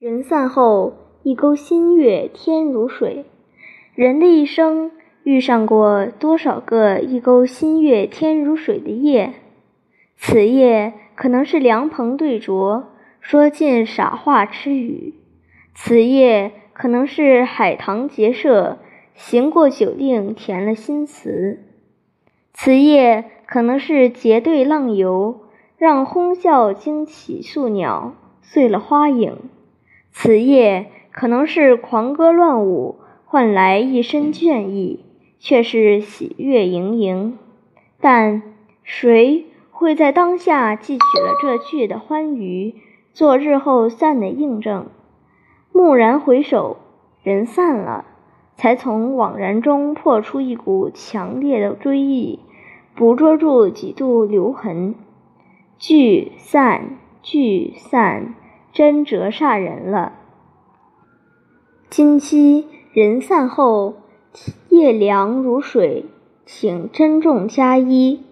人散后，一钩新月天如水。人的一生遇上过多少个一钩新月天如水的夜？此夜可能是凉棚对酌，说尽傻话痴语；此夜可能是海棠结社，行过酒令填了新词；此夜可能是结队浪游，让哄笑惊起宿鸟，碎了花影。此夜可能是狂歌乱舞，换来一身倦意，却是喜悦盈盈。但谁会在当下记取了这句的欢愉，做日后散的印证？蓦然回首，人散了，才从惘然中破出一股强烈的追忆，捕捉住几度留痕。聚散，聚散。真折煞人了。今夕人散后，夜凉如水，请珍重加衣。